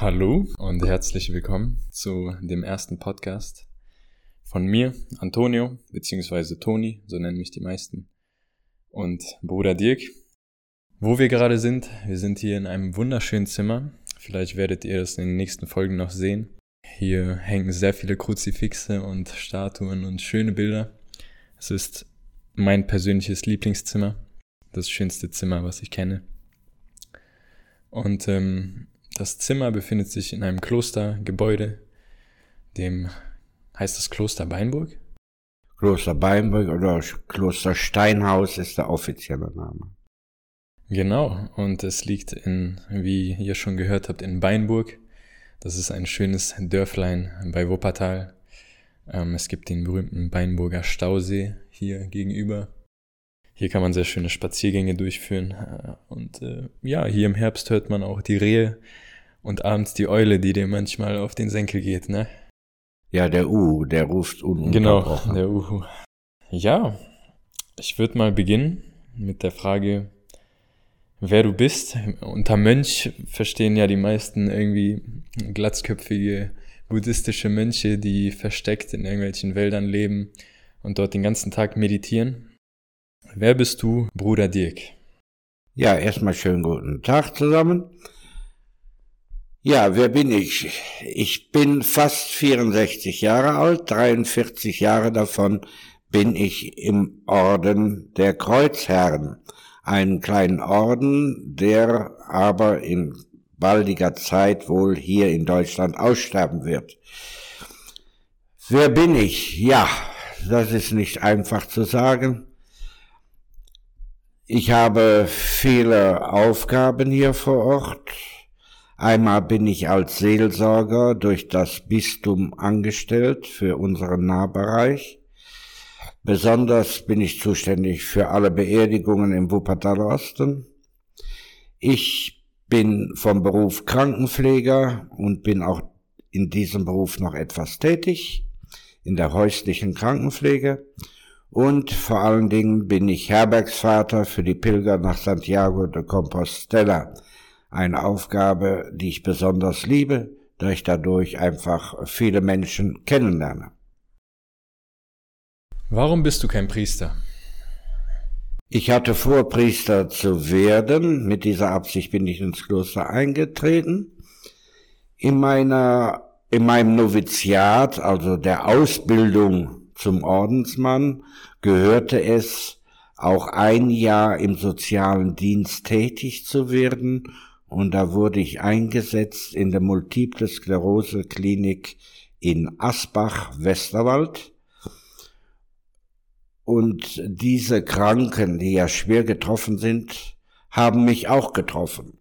Hallo und herzlich willkommen zu dem ersten Podcast von mir, Antonio, beziehungsweise Toni, so nennen mich die meisten, und Bruder Dirk. Wo wir gerade sind, wir sind hier in einem wunderschönen Zimmer. Vielleicht werdet ihr es in den nächsten Folgen noch sehen. Hier hängen sehr viele Kruzifixe und Statuen und schöne Bilder. Es ist mein persönliches Lieblingszimmer, das schönste Zimmer, was ich kenne. Und ähm, das Zimmer befindet sich in einem Klostergebäude, dem heißt das Kloster Beinburg? Kloster Beinburg oder Kloster Steinhaus ist der offizielle Name. Genau, und es liegt in, wie ihr schon gehört habt, in Beinburg. Das ist ein schönes Dörflein bei Wuppertal. Ähm, es gibt den berühmten Beinburger Stausee hier gegenüber. Hier kann man sehr schöne Spaziergänge durchführen. Äh, und äh, ja, hier im Herbst hört man auch die Rehe und abends die Eule, die dir manchmal auf den Senkel geht, ne? Ja, der Uhu, der ruft ununterbrochen. Genau, der Uhu. Ja, ich würde mal beginnen mit der Frage, wer du bist. Unter Mönch verstehen ja die meisten irgendwie glatzköpfige buddhistische Mönche, die versteckt in irgendwelchen Wäldern leben und dort den ganzen Tag meditieren. Wer bist du, Bruder Dirk? Ja, erstmal schönen guten Tag zusammen. Ja, wer bin ich? Ich bin fast 64 Jahre alt, 43 Jahre davon bin ich im Orden der Kreuzherren, einen kleinen Orden, der aber in baldiger Zeit wohl hier in Deutschland aussterben wird. Wer bin ich? Ja, das ist nicht einfach zu sagen. Ich habe viele Aufgaben hier vor Ort. Einmal bin ich als Seelsorger durch das Bistum angestellt für unseren Nahbereich. Besonders bin ich zuständig für alle Beerdigungen im Wuppertaler Osten. Ich bin vom Beruf Krankenpfleger und bin auch in diesem Beruf noch etwas tätig, in der häuslichen Krankenpflege. Und vor allen Dingen bin ich Herbergsvater für die Pilger nach Santiago de Compostela. Eine Aufgabe, die ich besonders liebe, da ich dadurch einfach viele Menschen kennenlerne. Warum bist du kein Priester? Ich hatte vor, Priester zu werden. Mit dieser Absicht bin ich ins Kloster eingetreten. In meiner, in meinem Noviziat, also der Ausbildung zum Ordensmann, gehörte es, auch ein Jahr im sozialen Dienst tätig zu werden. Und da wurde ich eingesetzt in der Multiple Sklerose Klinik in Asbach, Westerwald und diese Kranken, die ja schwer getroffen sind, haben mich auch getroffen.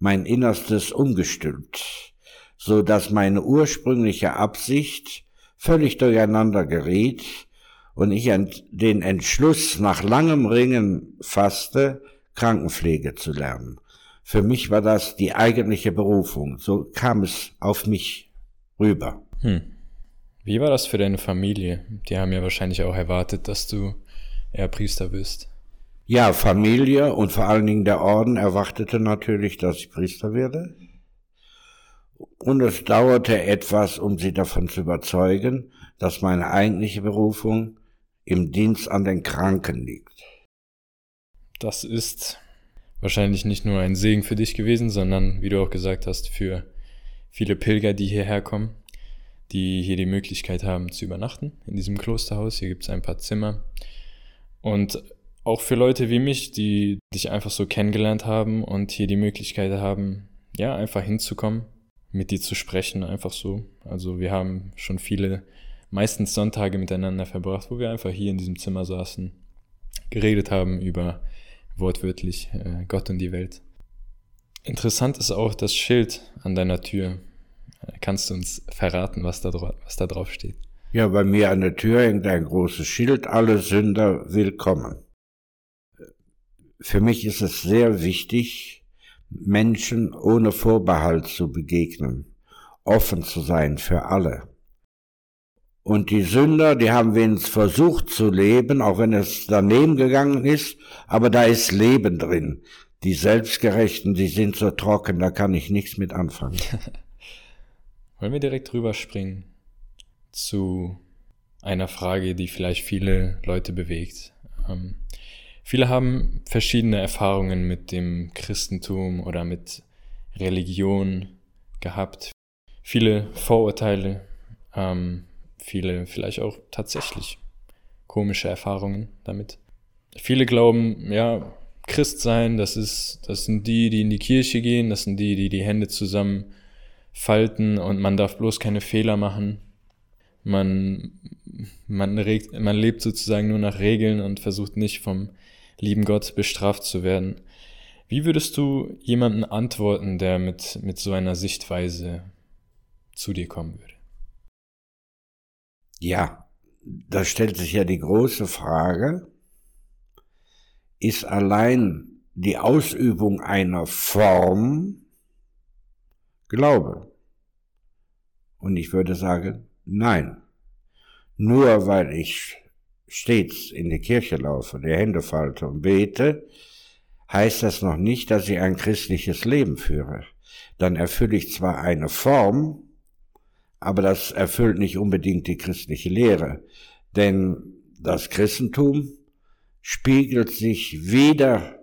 Mein Innerstes umgestülpt, so dass meine ursprüngliche Absicht völlig durcheinander geriet und ich den Entschluss nach langem Ringen fasste, Krankenpflege zu lernen. Für mich war das die eigentliche Berufung. So kam es auf mich rüber. Hm. Wie war das für deine Familie? Die haben ja wahrscheinlich auch erwartet, dass du eher Priester wirst. Ja, Familie und vor allen Dingen der Orden erwartete natürlich, dass ich Priester werde. Und es dauerte etwas, um sie davon zu überzeugen, dass meine eigentliche Berufung im Dienst an den Kranken liegt. Das ist wahrscheinlich nicht nur ein Segen für dich gewesen, sondern, wie du auch gesagt hast, für viele Pilger, die hierher kommen die hier die Möglichkeit haben zu übernachten in diesem Klosterhaus. Hier gibt es ein paar Zimmer. Und auch für Leute wie mich, die dich einfach so kennengelernt haben und hier die Möglichkeit haben, ja, einfach hinzukommen, mit dir zu sprechen, einfach so. Also wir haben schon viele, meistens Sonntage miteinander verbracht, wo wir einfach hier in diesem Zimmer saßen, geredet haben über wortwörtlich äh, Gott und die Welt. Interessant ist auch das Schild an deiner Tür. Kannst du uns verraten, was da, was da drauf steht? Ja, bei mir an der Tür hängt ein großes Schild, alle Sünder willkommen. Für mich ist es sehr wichtig, Menschen ohne Vorbehalt zu begegnen, offen zu sein für alle. Und die Sünder, die haben wenigstens versucht zu leben, auch wenn es daneben gegangen ist, aber da ist Leben drin. Die Selbstgerechten, die sind so trocken, da kann ich nichts mit anfangen. Wollen wir direkt rüberspringen zu einer Frage, die vielleicht viele Leute bewegt. Viele haben verschiedene Erfahrungen mit dem Christentum oder mit Religion gehabt. Viele Vorurteile, ähm, viele vielleicht auch tatsächlich komische Erfahrungen damit. Viele glauben, ja, Christ sein, das ist, das sind die, die in die Kirche gehen, das sind die, die die Hände zusammen falten und man darf bloß keine Fehler machen. Man, man, regt, man lebt sozusagen nur nach Regeln und versucht nicht vom lieben Gott bestraft zu werden. Wie würdest du jemanden antworten, der mit, mit so einer Sichtweise zu dir kommen würde? Ja, da stellt sich ja die große Frage, ist allein die Ausübung einer Form Glaube? Und ich würde sagen, nein. Nur weil ich stets in die Kirche laufe, die Hände falte und bete, heißt das noch nicht, dass ich ein christliches Leben führe. Dann erfülle ich zwar eine Form, aber das erfüllt nicht unbedingt die christliche Lehre. Denn das Christentum spiegelt sich weder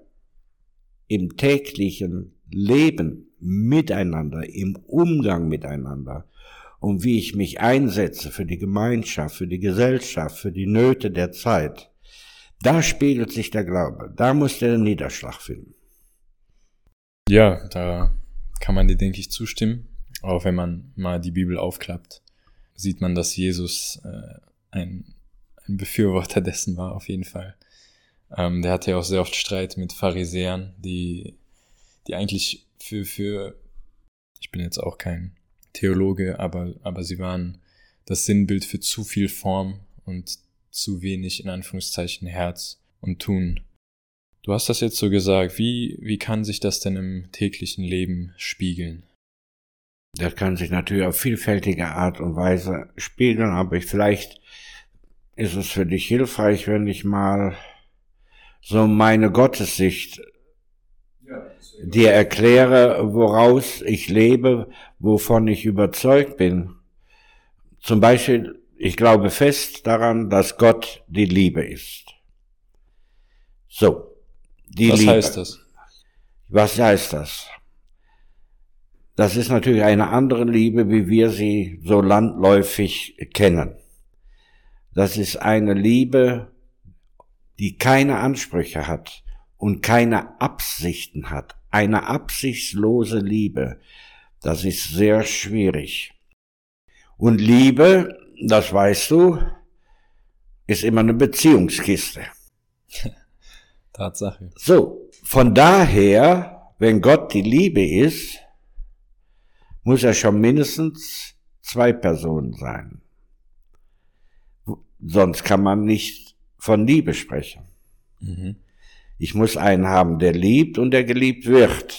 im täglichen Leben miteinander, im Umgang miteinander und wie ich mich einsetze für die Gemeinschaft, für die Gesellschaft, für die Nöte der Zeit. Da spiegelt sich der Glaube, da muss der Niederschlag finden. Ja, da kann man dir, denke ich, zustimmen. Auch wenn man mal die Bibel aufklappt, sieht man, dass Jesus äh, ein, ein Befürworter dessen war, auf jeden Fall. Ähm, der hatte ja auch sehr oft Streit mit Pharisäern, die, die eigentlich für, für, ich bin jetzt auch kein Theologe, aber, aber sie waren das Sinnbild für zu viel Form und zu wenig in Anführungszeichen Herz und Tun. Du hast das jetzt so gesagt. Wie, wie kann sich das denn im täglichen Leben spiegeln? Das kann sich natürlich auf vielfältige Art und Weise spiegeln, aber vielleicht ist es für dich hilfreich, wenn ich mal so meine Gottessicht dir erkläre, woraus ich lebe, wovon ich überzeugt bin. Zum Beispiel, ich glaube fest daran, dass Gott die Liebe ist. So, die Was Liebe. Was heißt das? Was heißt das? Das ist natürlich eine andere Liebe, wie wir sie so landläufig kennen. Das ist eine Liebe, die keine Ansprüche hat und keine Absichten hat. Eine absichtslose Liebe. Das ist sehr schwierig. Und Liebe, das weißt du, ist immer eine Beziehungskiste. Tatsache. So, von daher, wenn Gott die Liebe ist, muss er schon mindestens zwei Personen sein. Sonst kann man nicht von Liebe sprechen. Mhm. Ich muss einen haben, der liebt und der geliebt wird.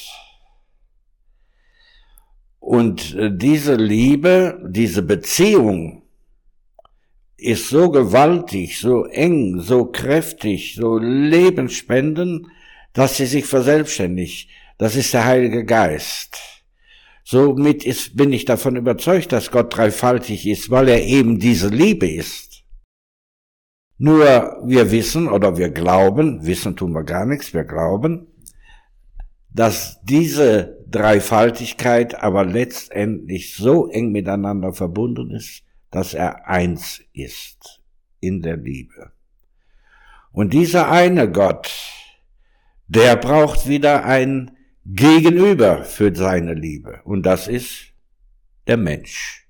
Und äh, diese Liebe, diese Beziehung ist so gewaltig, so eng, so kräftig, so lebensspendend, dass sie sich verselbstständigt. Das ist der Heilige Geist. Somit ist, bin ich davon überzeugt, dass Gott dreifaltig ist, weil er eben diese Liebe ist. Nur wir wissen oder wir glauben, wissen tun wir gar nichts, wir glauben, dass diese Dreifaltigkeit aber letztendlich so eng miteinander verbunden ist, dass er eins ist in der Liebe. Und dieser eine Gott, der braucht wieder ein Gegenüber für seine Liebe. Und das ist der Mensch.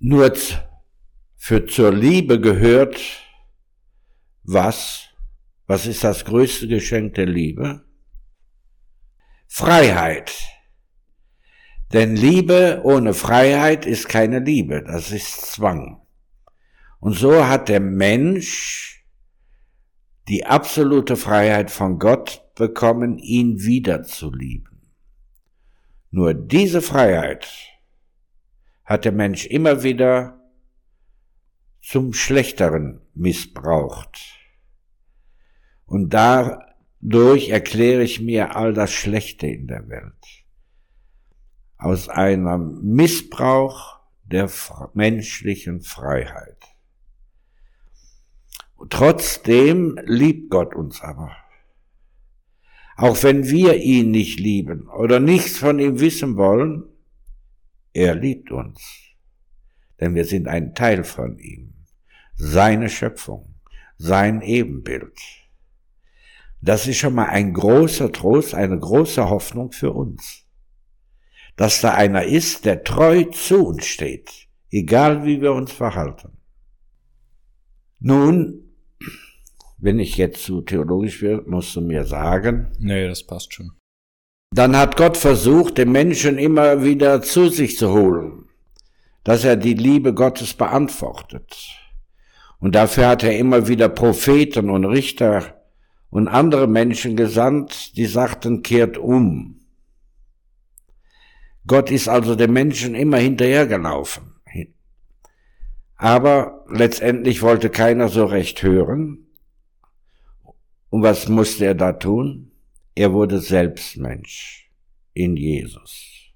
Nur für zur Liebe gehört was? Was ist das größte Geschenk der Liebe? Freiheit. Denn Liebe ohne Freiheit ist keine Liebe, das ist Zwang. Und so hat der Mensch die absolute Freiheit von Gott bekommen, ihn wieder zu lieben. Nur diese Freiheit hat der Mensch immer wieder zum Schlechteren missbraucht. Und da dadurch erkläre ich mir all das Schlechte in der Welt. Aus einem Missbrauch der menschlichen Freiheit. Trotzdem liebt Gott uns aber. Auch wenn wir ihn nicht lieben oder nichts von ihm wissen wollen, er liebt uns. Denn wir sind ein Teil von ihm, seine Schöpfung, sein Ebenbild. Das ist schon mal ein großer Trost, eine große Hoffnung für uns. Dass da einer ist, der treu zu uns steht, egal wie wir uns verhalten. Nun, wenn ich jetzt zu theologisch will, musst du mir sagen. Nee, das passt schon. Dann hat Gott versucht, den Menschen immer wieder zu sich zu holen, dass er die Liebe Gottes beantwortet. Und dafür hat er immer wieder Propheten und Richter und andere Menschen gesandt, die sagten, kehrt um. Gott ist also den Menschen immer hinterhergelaufen. Aber letztendlich wollte keiner so recht hören. Und was musste er da tun? Er wurde selbst Mensch in Jesus.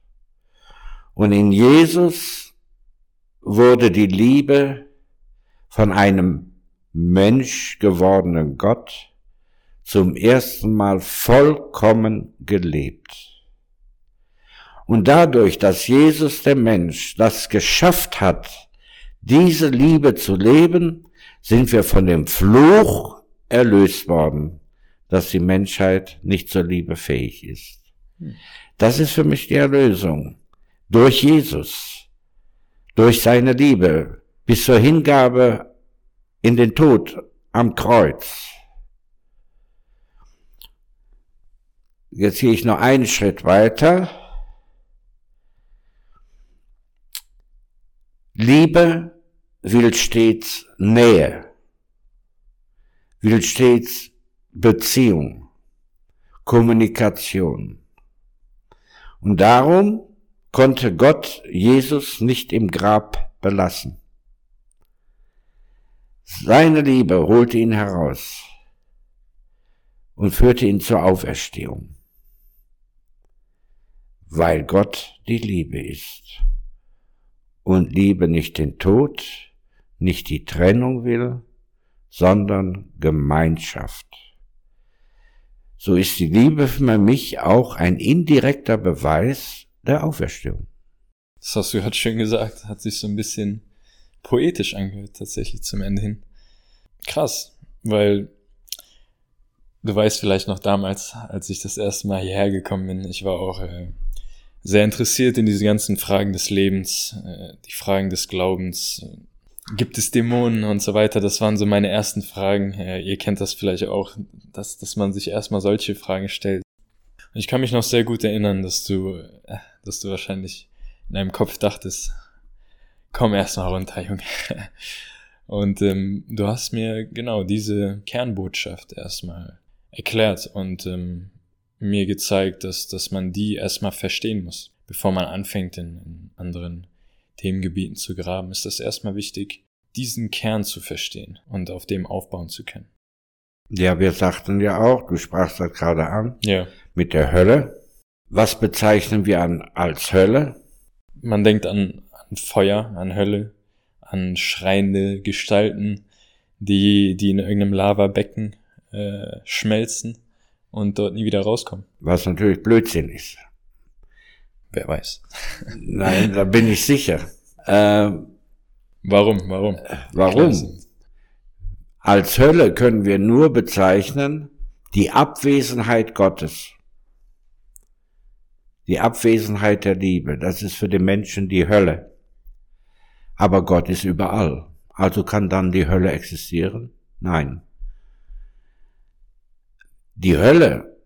Und in Jesus wurde die Liebe von einem Mensch gewordenen Gott zum ersten Mal vollkommen gelebt. Und dadurch, dass Jesus der Mensch das geschafft hat, diese Liebe zu leben, sind wir von dem Fluch erlöst worden, dass die Menschheit nicht zur Liebe fähig ist. Das ist für mich die Erlösung. Durch Jesus, durch seine Liebe, bis zur Hingabe in den Tod am Kreuz. Jetzt gehe ich noch einen Schritt weiter. Liebe will stets Nähe will stets Beziehung, Kommunikation. Und darum konnte Gott Jesus nicht im Grab belassen. Seine Liebe holte ihn heraus und führte ihn zur Auferstehung, weil Gott die Liebe ist und Liebe nicht den Tod, nicht die Trennung will, sondern Gemeinschaft. So ist die Liebe für mich auch ein indirekter Beweis der Auferstehung. Das hast du gerade schön gesagt, hat sich so ein bisschen poetisch angehört, tatsächlich zum Ende hin. Krass, weil du weißt vielleicht noch damals, als ich das erste Mal hierher gekommen bin, ich war auch äh, sehr interessiert in diese ganzen Fragen des Lebens, äh, die Fragen des Glaubens, äh, Gibt es Dämonen und so weiter? Das waren so meine ersten Fragen. Ja, ihr kennt das vielleicht auch, dass, dass man sich erstmal solche Fragen stellt. Ich kann mich noch sehr gut erinnern, dass du, äh, dass du wahrscheinlich in deinem Kopf dachtest, komm erstmal runter, Junge. Und ähm, du hast mir genau diese Kernbotschaft erstmal erklärt und ähm, mir gezeigt, dass, dass man die erstmal verstehen muss, bevor man anfängt, in, in anderen Themengebieten zu graben, ist das erstmal wichtig, diesen Kern zu verstehen und auf dem aufbauen zu können. Ja, wir sagten ja auch, du sprachst das gerade an, ja. Mit der Hölle. Was bezeichnen wir an, als Hölle? Man denkt an, an Feuer, an Hölle, an schreiende Gestalten, die, die in irgendeinem Lavabecken äh, schmelzen und dort nie wieder rauskommen. Was natürlich Blödsinn ist. Wer weiß. Nein, da bin ich sicher. Äh, warum? Warum? Warum? Als Hölle können wir nur bezeichnen die Abwesenheit Gottes. Die Abwesenheit der Liebe. Das ist für den Menschen die Hölle. Aber Gott ist überall. Also kann dann die Hölle existieren? Nein. Die Hölle,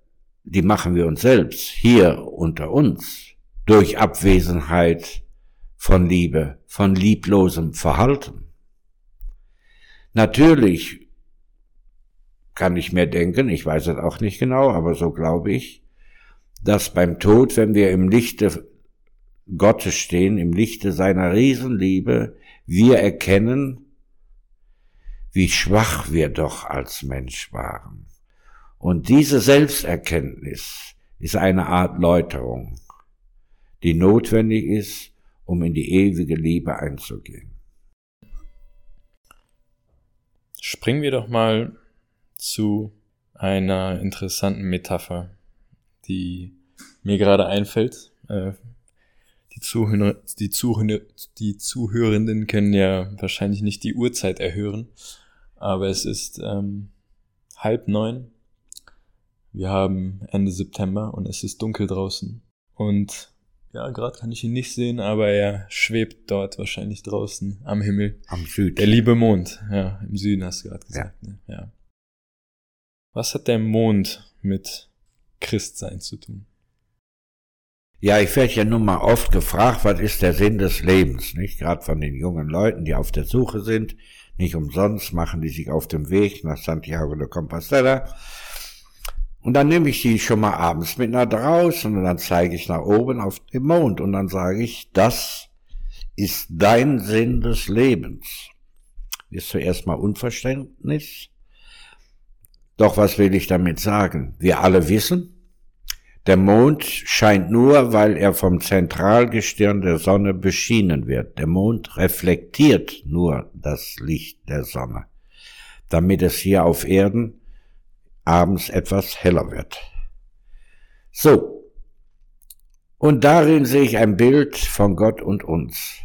die machen wir uns selbst, hier unter uns durch Abwesenheit von Liebe, von lieblosem Verhalten. Natürlich kann ich mir denken, ich weiß es auch nicht genau, aber so glaube ich, dass beim Tod, wenn wir im Lichte Gottes stehen, im Lichte seiner Riesenliebe, wir erkennen, wie schwach wir doch als Mensch waren Und diese Selbsterkenntnis ist eine Art Läuterung, die notwendig ist, um in die ewige Liebe einzugehen. Springen wir doch mal zu einer interessanten Metapher, die mir gerade einfällt. Äh, die, Zuhörer, die, Zuhörer, die Zuhörenden können ja wahrscheinlich nicht die Uhrzeit erhören, aber es ist ähm, halb neun. Wir haben Ende September und es ist dunkel draußen. Und ja, gerade kann ich ihn nicht sehen, aber er schwebt dort wahrscheinlich draußen am Himmel. Am Süden. Der liebe Mond, ja, im Süden hast du gerade gesagt. Ja. Ne? ja. Was hat der Mond mit Christsein zu tun? Ja, ich werde ja nun mal oft gefragt, was ist der Sinn des Lebens, nicht? Gerade von den jungen Leuten, die auf der Suche sind. Nicht umsonst machen die sich auf dem Weg nach Santiago de Compostela und dann nehme ich die schon mal abends mit nach draußen und dann zeige ich nach oben auf den Mond und dann sage ich, das ist dein Sinn des Lebens. Ist zuerst mal Unverständnis. Doch was will ich damit sagen? Wir alle wissen, der Mond scheint nur, weil er vom Zentralgestirn der Sonne beschienen wird. Der Mond reflektiert nur das Licht der Sonne, damit es hier auf Erden abends etwas heller wird. So. Und darin sehe ich ein Bild von Gott und uns.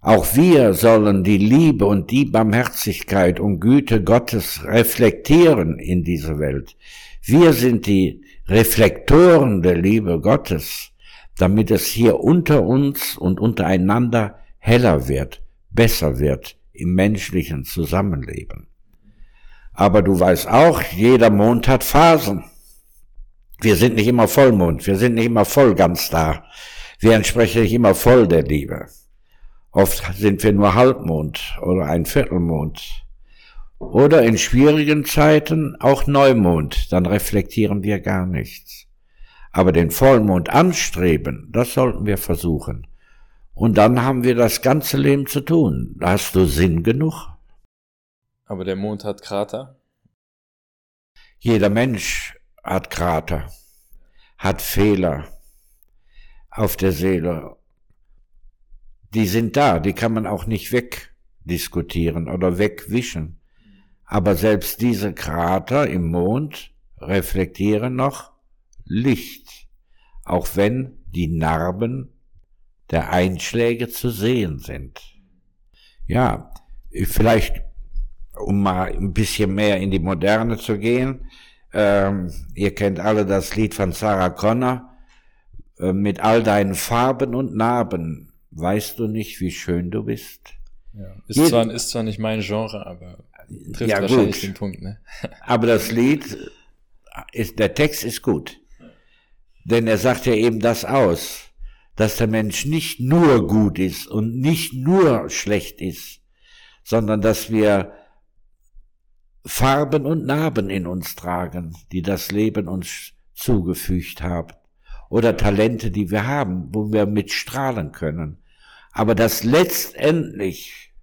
Auch wir sollen die Liebe und die Barmherzigkeit und Güte Gottes reflektieren in diese Welt. Wir sind die Reflektoren der Liebe Gottes, damit es hier unter uns und untereinander heller wird, besser wird im menschlichen Zusammenleben. Aber du weißt auch, jeder Mond hat Phasen. Wir sind nicht immer Vollmond, wir sind nicht immer voll ganz da. Wir entsprechen nicht immer voll der Liebe. Oft sind wir nur Halbmond oder ein Viertelmond. Oder in schwierigen Zeiten auch Neumond, dann reflektieren wir gar nichts. Aber den Vollmond anstreben, das sollten wir versuchen. Und dann haben wir das ganze Leben zu tun. Da hast du Sinn genug. Aber der Mond hat Krater? Jeder Mensch hat Krater, hat Fehler auf der Seele. Die sind da, die kann man auch nicht wegdiskutieren oder wegwischen. Aber selbst diese Krater im Mond reflektieren noch Licht, auch wenn die Narben der Einschläge zu sehen sind. Ja, vielleicht um mal ein bisschen mehr in die Moderne zu gehen. Ähm, ihr kennt alle das Lied von Sarah Connor. Äh, mit all deinen Farben und Narben weißt du nicht, wie schön du bist. Ja, ist, zwar, ist zwar nicht mein Genre, aber trifft ja, wahrscheinlich gut. den Punkt. Ne? aber das Lied, ist, der Text ist gut. Denn er sagt ja eben das aus, dass der Mensch nicht nur gut ist und nicht nur schlecht ist, sondern dass wir Farben und Narben in uns tragen, die das Leben uns zugefügt hat. Oder Talente, die wir haben, wo wir mit strahlen können. Aber dass letztendlich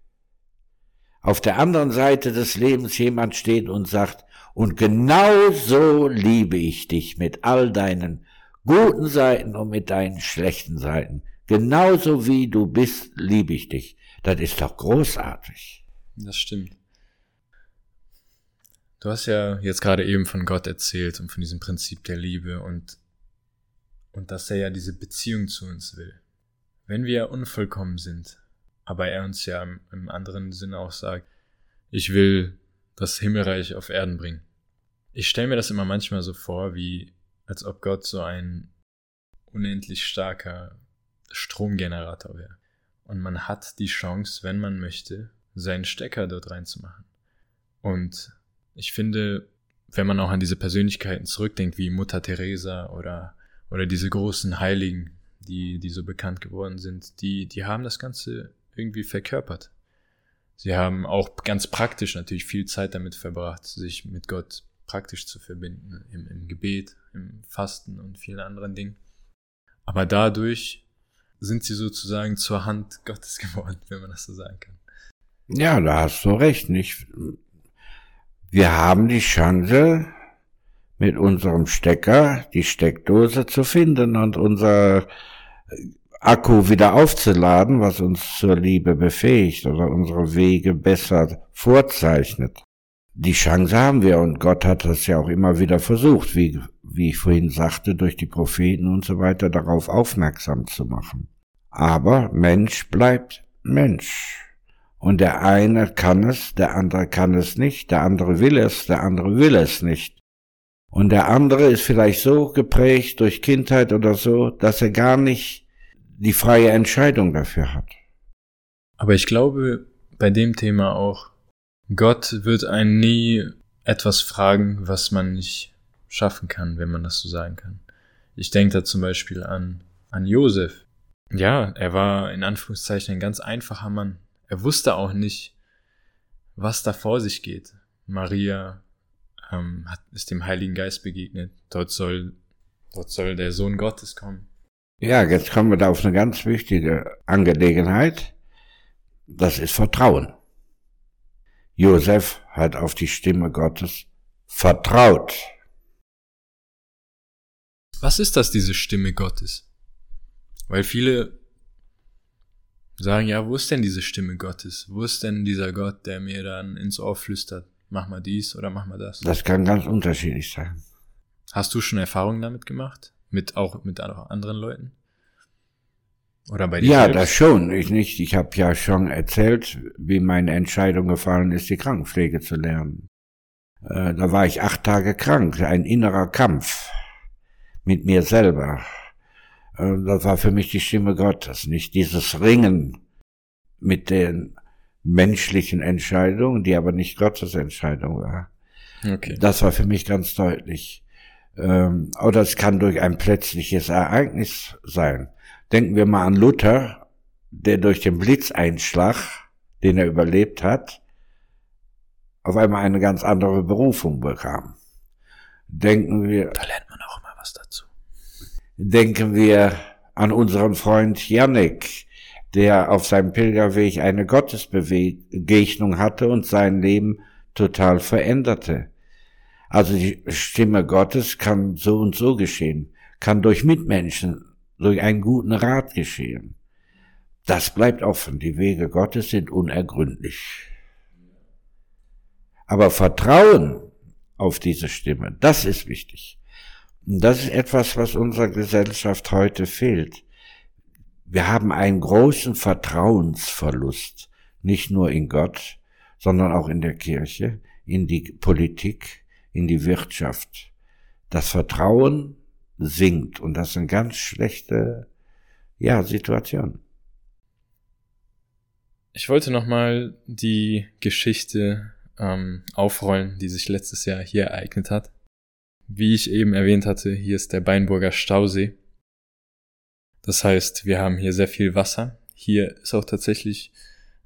auf der anderen Seite des Lebens jemand steht und sagt, und genau so liebe ich dich mit all deinen guten Seiten und mit deinen schlechten Seiten. Genauso wie du bist, liebe ich dich. Das ist doch großartig. Das stimmt. Du hast ja jetzt gerade eben von Gott erzählt und von diesem Prinzip der Liebe und, und dass er ja diese Beziehung zu uns will. Wenn wir unvollkommen sind, aber er uns ja im, im anderen Sinne auch sagt, ich will das Himmelreich auf Erden bringen. Ich stelle mir das immer manchmal so vor, wie als ob Gott so ein unendlich starker Stromgenerator wäre. Und man hat die Chance, wenn man möchte, seinen Stecker dort reinzumachen. Und ich finde, wenn man auch an diese Persönlichkeiten zurückdenkt, wie Mutter Teresa oder, oder diese großen Heiligen, die, die so bekannt geworden sind, die, die haben das Ganze irgendwie verkörpert. Sie haben auch ganz praktisch natürlich viel Zeit damit verbracht, sich mit Gott praktisch zu verbinden, im, im Gebet, im Fasten und vielen anderen Dingen. Aber dadurch sind sie sozusagen zur Hand Gottes geworden, wenn man das so sagen kann. Ja, da hast du recht. Nicht? Wir haben die Chance, mit unserem Stecker die Steckdose zu finden und unser Akku wieder aufzuladen, was uns zur Liebe befähigt oder unsere Wege besser vorzeichnet. Die Chance haben wir und Gott hat das ja auch immer wieder versucht, wie, wie ich vorhin sagte, durch die Propheten und so weiter darauf aufmerksam zu machen. Aber Mensch bleibt Mensch. Und der eine kann es, der andere kann es nicht, der andere will es, der andere will es nicht. Und der andere ist vielleicht so geprägt durch Kindheit oder so, dass er gar nicht die freie Entscheidung dafür hat. Aber ich glaube bei dem Thema auch, Gott wird einen nie etwas fragen, was man nicht schaffen kann, wenn man das so sagen kann. Ich denke da zum Beispiel an, an Josef. Ja, er war in Anführungszeichen ein ganz einfacher Mann. Er wusste auch nicht, was da vor sich geht. Maria ähm, hat, ist dem Heiligen Geist begegnet. Dort soll, dort soll der Sohn Gottes kommen. Ja, jetzt kommen wir da auf eine ganz wichtige Angelegenheit. Das ist Vertrauen. Josef hat auf die Stimme Gottes vertraut. Was ist das, diese Stimme Gottes? Weil viele sagen, ja, wo ist denn diese Stimme Gottes? Wo ist denn dieser Gott, der mir dann ins Ohr flüstert? Mach mal dies oder mach mal das. Das kann ganz unterschiedlich sein. Hast du schon Erfahrungen damit gemacht? Mit auch mit anderen Leuten? Oder bei dir? Ja, selbst? das schon. Ich nicht. Ich habe ja schon erzählt, wie meine Entscheidung gefallen ist, die Krankenpflege zu lernen. Äh, da war ich acht Tage krank, ein innerer Kampf mit mir selber. Äh, das war für mich die Stimme Gottes, nicht dieses Ringen mit den menschlichen Entscheidungen, die aber nicht Gottes Entscheidung war. Okay. Das war für mich ganz deutlich. Ähm, oder es kann durch ein plötzliches Ereignis sein. Denken wir mal an Luther, der durch den Blitzeinschlag, den er überlebt hat, auf einmal eine ganz andere Berufung bekam. Denken wir. Da lernt man auch immer was dazu. Denken wir an unseren Freund Yannick, der auf seinem Pilgerweg eine Gottesbegegnung hatte und sein Leben total veränderte. Also die Stimme Gottes kann so und so geschehen, kann durch Mitmenschen, durch einen guten Rat geschehen. Das bleibt offen. Die Wege Gottes sind unergründlich. Aber Vertrauen auf diese Stimme, das ist wichtig. Und das ist etwas, was unserer Gesellschaft heute fehlt. Wir haben einen großen Vertrauensverlust, nicht nur in Gott, sondern auch in der Kirche, in die Politik, in die Wirtschaft. Das Vertrauen sinkt und das ist eine ganz schlechte ja, Situation. Ich wollte nochmal die Geschichte ähm, aufrollen, die sich letztes Jahr hier ereignet hat. Wie ich eben erwähnt hatte, hier ist der Beinburger Stausee. Das heißt, wir haben hier sehr viel Wasser. Hier ist auch tatsächlich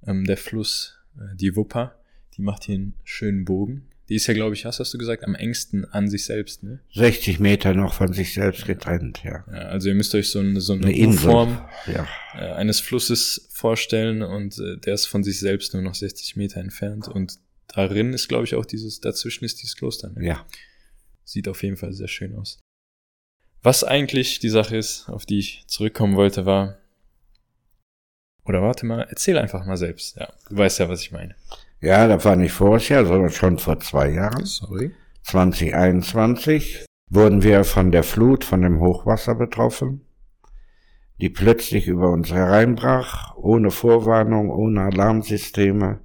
ähm, der Fluss, äh, die Wupper, die macht hier einen schönen Bogen. Die ist ja, glaube ich, was hast du gesagt, am engsten an sich selbst, ne? 60 Meter noch von sich selbst getrennt, ja. ja also ihr müsst euch so eine, so eine, eine Form ja. äh, eines Flusses vorstellen und äh, der ist von sich selbst nur noch 60 Meter entfernt und darin ist, glaube ich, auch dieses, dazwischen ist dieses Kloster. Ne? Ja. Sieht auf jeden Fall sehr schön aus. Was eigentlich die Sache ist, auf die ich zurückkommen wollte, war. Oder warte mal, erzähl einfach mal selbst. Ja, du weißt ja, was ich meine. Ja, das war nicht voriges Jahr, sondern schon vor zwei Jahren. Sorry. 2021 wurden wir von der Flut, von dem Hochwasser betroffen, die plötzlich über uns hereinbrach, ohne Vorwarnung, ohne Alarmsysteme.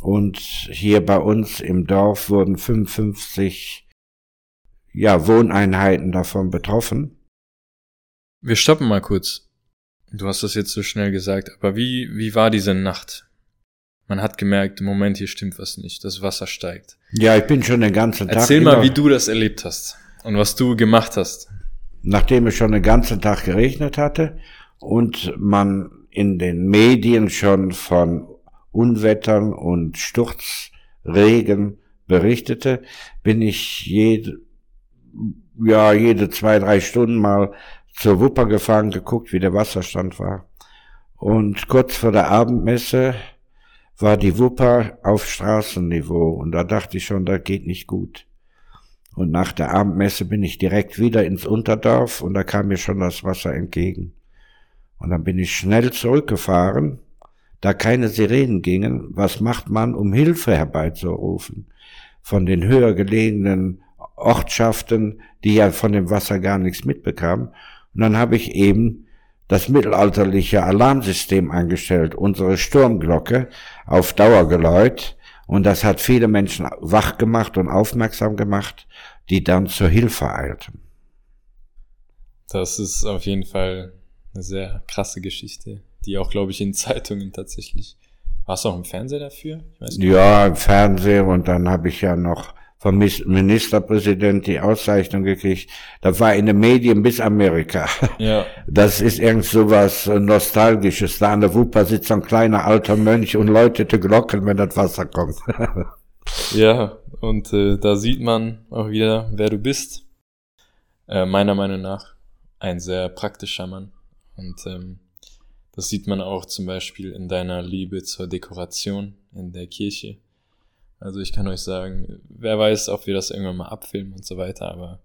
Und hier bei uns im Dorf wurden 55 ja, Wohneinheiten davon betroffen. Wir stoppen mal kurz. Du hast das jetzt so schnell gesagt, aber wie, wie war diese Nacht? Man hat gemerkt, im Moment, hier stimmt was nicht. Das Wasser steigt. Ja, ich bin schon den ganzen Tag. Erzähl mal, wie du das erlebt hast und was du gemacht hast. Nachdem es schon den ganzen Tag geregnet hatte und man in den Medien schon von Unwettern und Sturzregen berichtete, bin ich jede, ja, jede zwei, drei Stunden mal zur Wupper gefahren, geguckt, wie der Wasserstand war. Und kurz vor der Abendmesse war die Wupper auf Straßenniveau und da dachte ich schon, das geht nicht gut. Und nach der Abendmesse bin ich direkt wieder ins Unterdorf und da kam mir schon das Wasser entgegen. Und dann bin ich schnell zurückgefahren, da keine Sirenen gingen. Was macht man, um Hilfe herbeizurufen? Von den höher gelegenen Ortschaften, die ja von dem Wasser gar nichts mitbekamen. Und dann habe ich eben das mittelalterliche Alarmsystem eingestellt, unsere Sturmglocke auf Dauergeläut. Und das hat viele Menschen wach gemacht und aufmerksam gemacht, die dann zur Hilfe eilten. Das ist auf jeden Fall eine sehr krasse Geschichte, die auch, glaube ich, in Zeitungen tatsächlich. Warst du auch im Fernseher dafür? ja, im Fernsehen und dann habe ich ja noch vom Ministerpräsident die Auszeichnung gekriegt. Da war in den Medien bis Amerika. Ja. Das ist irgend so was Nostalgisches. Da an der Wupper sitzt ein kleiner alter Mönch und läutete Glocken, wenn das Wasser kommt. ja, und äh, da sieht man auch wieder, wer du bist. Äh, meiner Meinung nach ein sehr praktischer Mann. Und ähm, das sieht man auch zum Beispiel in deiner Liebe zur Dekoration in der Kirche also ich kann euch sagen, wer weiß, ob wir das irgendwann mal abfilmen und so weiter, aber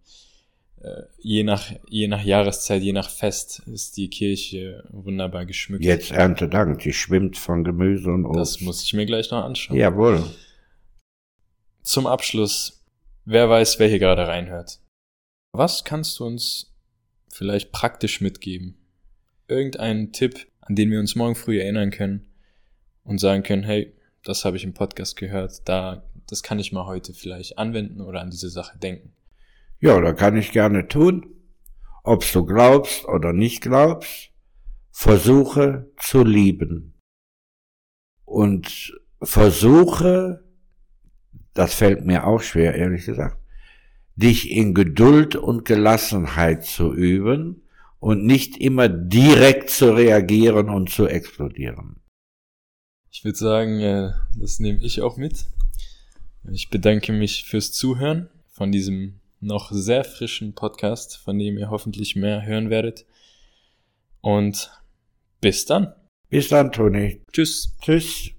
äh, je, nach, je nach Jahreszeit, je nach Fest ist die Kirche wunderbar geschmückt. Jetzt Erntedank, die schwimmt von Gemüse und Obst. Das muss ich mir gleich noch anschauen. Jawohl. Zum Abschluss, wer weiß, wer hier gerade reinhört. Was kannst du uns vielleicht praktisch mitgeben? Irgendeinen Tipp, an den wir uns morgen früh erinnern können und sagen können, hey, das habe ich im Podcast gehört, da, das kann ich mal heute vielleicht anwenden oder an diese Sache denken. Ja, da kann ich gerne tun. Ob du glaubst oder nicht glaubst, versuche zu lieben. Und versuche, das fällt mir auch schwer, ehrlich gesagt, dich in Geduld und Gelassenheit zu üben und nicht immer direkt zu reagieren und zu explodieren. Ich würde sagen, äh, das nehme ich auch mit. Ich bedanke mich fürs Zuhören von diesem noch sehr frischen Podcast, von dem ihr hoffentlich mehr hören werdet. Und bis dann. Bis dann, Toni. Tschüss. Tschüss.